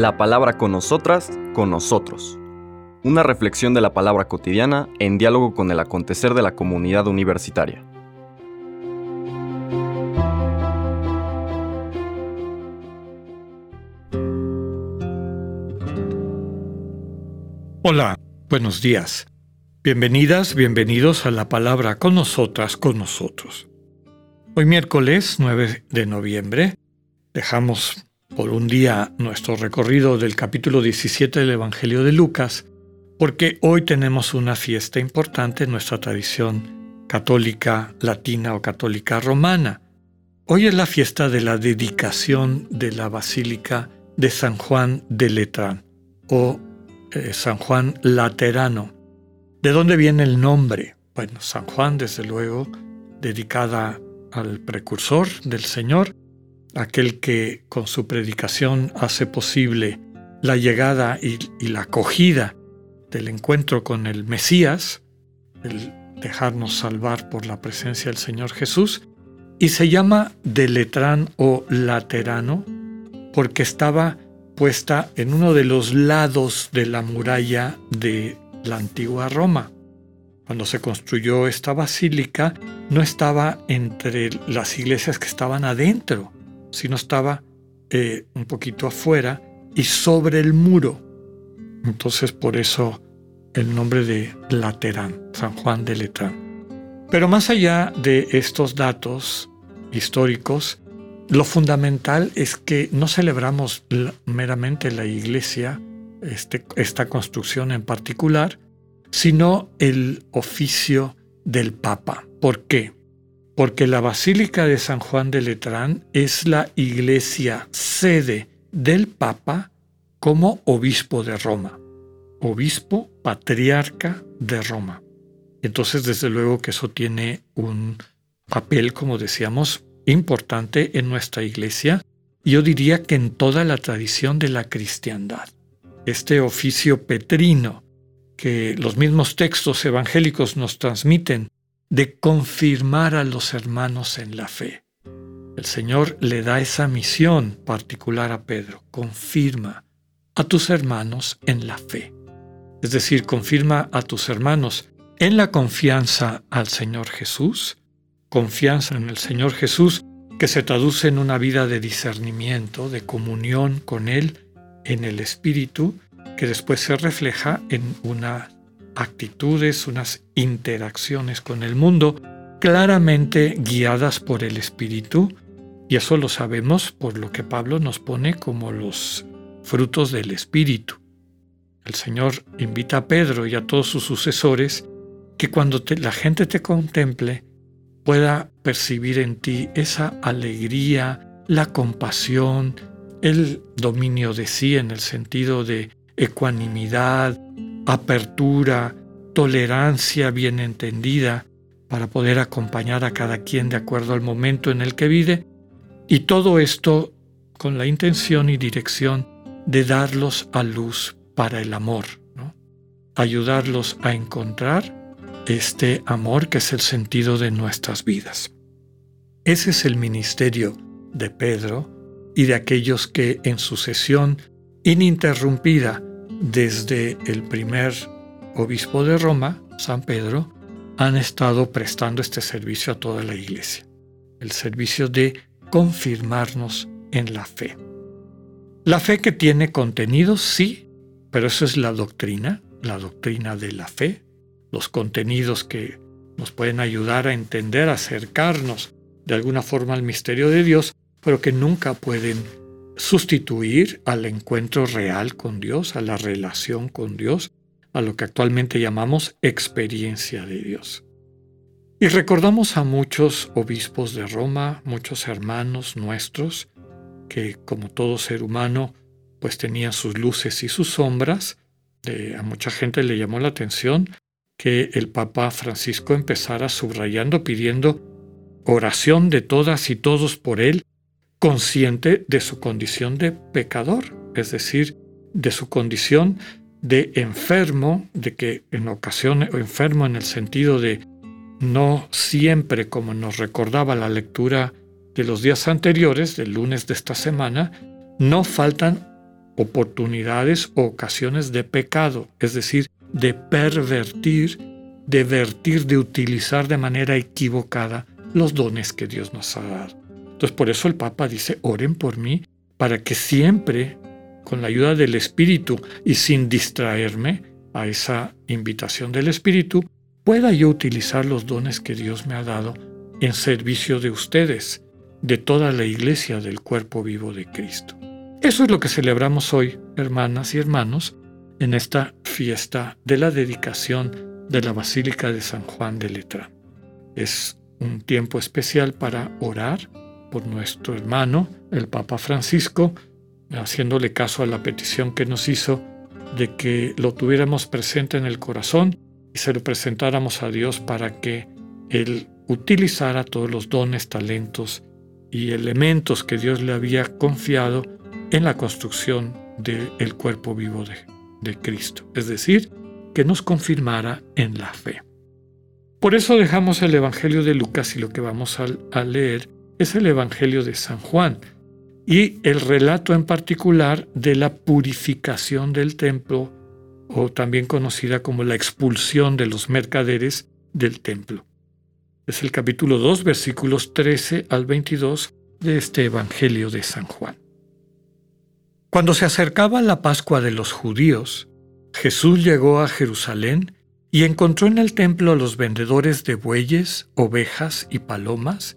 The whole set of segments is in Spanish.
La palabra con nosotras, con nosotros. Una reflexión de la palabra cotidiana en diálogo con el acontecer de la comunidad universitaria. Hola, buenos días. Bienvenidas, bienvenidos a la palabra con nosotras, con nosotros. Hoy miércoles 9 de noviembre dejamos por un día nuestro recorrido del capítulo 17 del Evangelio de Lucas, porque hoy tenemos una fiesta importante en nuestra tradición católica latina o católica romana. Hoy es la fiesta de la dedicación de la Basílica de San Juan de Letrán o eh, San Juan Laterano. ¿De dónde viene el nombre? Bueno, San Juan, desde luego, dedicada al precursor del Señor, aquel que con su predicación hace posible la llegada y, la acogida del encuentro con el Mesías, el dejarnos salvar por la presencia del Señor Jesús, y se llama de Letrán o Laterano porque estaba puesta en uno de los lados de la muralla de la antigua Roma. Cuando se construyó esta basílica, no estaba entre las iglesias que estaban adentro, sino estaba eh, un poquito afuera y sobre el muro. Entonces por eso el nombre de Laterán, San Juan de Letrán. Pero más allá de estos datos históricos, lo fundamental es que no celebramos meramente la iglesia, este, esta construcción en particular, sino el oficio del Papa. ¿Por qué? Porque la Basílica de San Juan de Letrán es la iglesia sede del Papa como obispo de Roma, obispo patriarca de Roma. Entonces, desde luego que eso tiene un papel, como decíamos, importante en nuestra iglesia, yo diría que en toda la tradición de la cristiandad. Este oficio petrino que los mismos textos evangélicos nos transmiten de confirmar a los hermanos en la fe. El Señor le da esa misión particular a Pedro, confirma a tus hermanos en la fe. Es decir, confirma a tus hermanos en la confianza al Señor Jesús, confianza en el Señor Jesús que se traduce en una vida de discernimiento, de comunión con Él en el Espíritu, que después se refleja en una actitudes, unas interacciones con el mundo claramente guiadas por el Espíritu, y eso lo sabemos por lo que Pablo nos pone como los frutos del Espíritu. El Señor invita a Pedro y a todos sus sucesores que cuando la gente te contemple pueda percibir en ti esa alegría, la compasión, el dominio de sí en el sentido de ecuanimidad, apertura, tolerancia bien entendida para poder acompañar a cada quien de acuerdo al momento en el que vive, y todo esto con la intención y dirección de darlos a luz para el amor, ayudarlos a encontrar este amor que es el sentido de nuestras vidas. Ese es el ministerio de Pedro y de aquellos que en sucesión ininterrumpida desde el primer obispo de Roma, San Pedro, han estado prestando este servicio a toda la iglesia, el servicio de confirmarnos en la fe. La fe que tiene contenidos, sí, pero eso es la doctrina, la doctrina de la fe, los contenidos que nos pueden ayudar a entender, acercarnos de alguna forma al misterio de Dios, pero que nunca pueden sustituir al encuentro real con Dios, a la relación con Dios, a lo que actualmente llamamos experiencia de Dios. Y recordamos a muchos obispos de Roma, muchos hermanos nuestros, que como todo ser humano, pues tenían sus luces y sus sombras. a mucha gente le llamó la atención que el Papa Francisco empezara subrayando, pidiendo oración de todas y todos por él consciente de su condición de pecador, es decir, de su condición de enfermo, de que en ocasiones, o enfermo en el sentido de no siempre como nos recordaba la lectura de los días anteriores, del lunes de esta semana, no faltan oportunidades o ocasiones de pecado, es decir, de pervertir, de vertir, de utilizar de manera equivocada los dones que Dios nos ha dado. Entonces por eso el Papa dice, oren por mí, para que siempre, con la ayuda del Espíritu y sin distraerme a esa invitación del Espíritu, pueda yo utilizar los dones que Dios me ha dado en servicio de ustedes, de toda la iglesia del cuerpo vivo de Cristo. Eso es lo que celebramos hoy, hermanas y hermanos, en esta fiesta de la dedicación de la Basílica de San Juan de Letrán. Es un tiempo especial para orar por nuestro hermano, el Papa Francisco, haciéndole caso a la petición que nos hizo de que lo tuviéramos presente en el corazón y se lo presentáramos a Dios para que Él utilizara todos los dones, talentos y elementos que Dios le había confiado en la construcción del cuerpo vivo de, de Cristo, es decir, que nos confirmara en la fe. Por eso dejamos el Evangelio de Lucas y lo que vamos a, leer es el Evangelio de San Juan y el relato en particular de la purificación del templo o también conocida como la expulsión de los mercaderes del templo. Es el capítulo 2 versículos 13 al 22 de este Evangelio de San Juan. Cuando se acercaba la Pascua de los judíos, Jesús llegó a Jerusalén y encontró en el templo a los vendedores de bueyes, ovejas y palomas,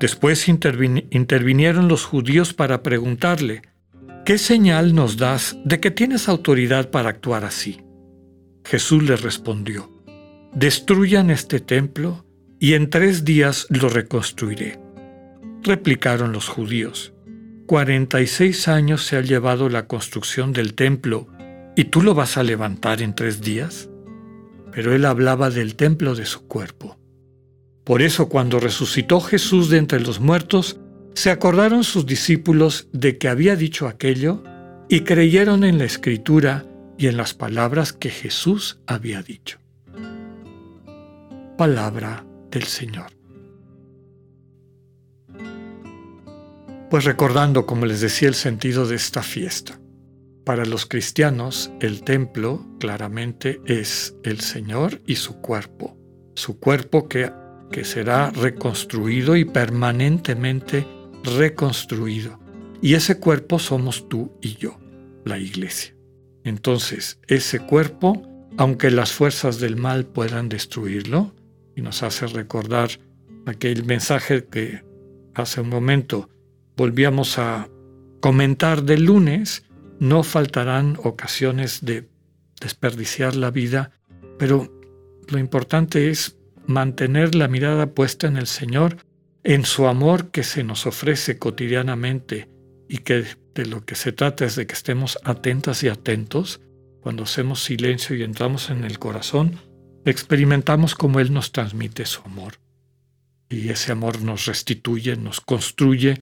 Después intervinieron los judíos para preguntarle, ¿qué señal nos das de que tienes autoridad para actuar así? Jesús les respondió, destruyan este templo y en tres días lo reconstruiré. Replicaron los judíos, 46 años se ha llevado la construcción del templo, ¿y tú lo vas a levantar en tres días? Pero él hablaba del templo de su cuerpo. Por eso cuando resucitó Jesús de entre los muertos, se acordaron sus discípulos de que había dicho aquello y creyeron en la escritura y en las palabras que Jesús había dicho. Palabra del Señor. Pues recordando, como les decía, el sentido de esta fiesta. Para los cristianos, el templo claramente es el Señor y su cuerpo, su cuerpo que, que será reconstruido y permanentemente reconstruido. Y ese cuerpo somos tú y yo, la iglesia. Entonces, ese cuerpo, aunque las fuerzas del mal puedan destruirlo, y nos hace recordar aquel mensaje que hace un momento volvíamos a comentar del lunes, no faltarán ocasiones de desperdiciar la vida, pero lo importante es mantener la mirada puesta en el Señor, en su amor que se nos ofrece cotidianamente y que de lo que se trata es de que estemos atentas y atentos. Cuando hacemos silencio y entramos en el corazón, experimentamos cómo Él nos transmite su amor. Y ese amor nos restituye, nos construye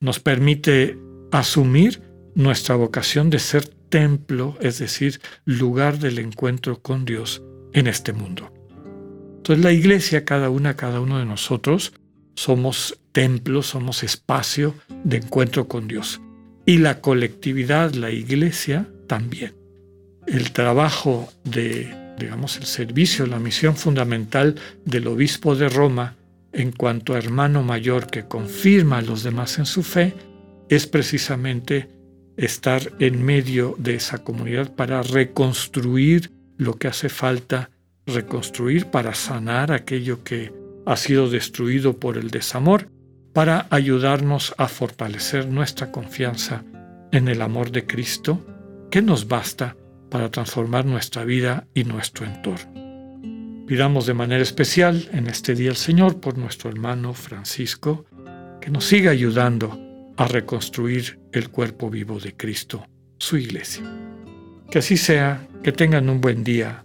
nos permite asumir nuestra vocación de ser templo, es decir, lugar del encuentro con Dios en este mundo. Entonces la iglesia, cada una, cada uno de nosotros, somos templo, somos espacio de encuentro con Dios. Y la colectividad, la iglesia, también. El trabajo de, digamos, el servicio, la misión fundamental del obispo de Roma en cuanto a hermano mayor que confirma a los demás en su fe, es precisamente estar en medio de esa comunidad para reconstruir lo que hace falta reconstruir, para sanar aquello que ha sido destruido por el desamor, para ayudarnos a fortalecer nuestra confianza en el amor de Cristo, que nos basta para transformar nuestra vida y nuestro entorno. Pidamos de manera especial en este día al Señor por nuestro hermano Francisco, que nos siga ayudando a reconstruir el cuerpo vivo de Cristo, su iglesia. Que así sea, que tengan un buen día,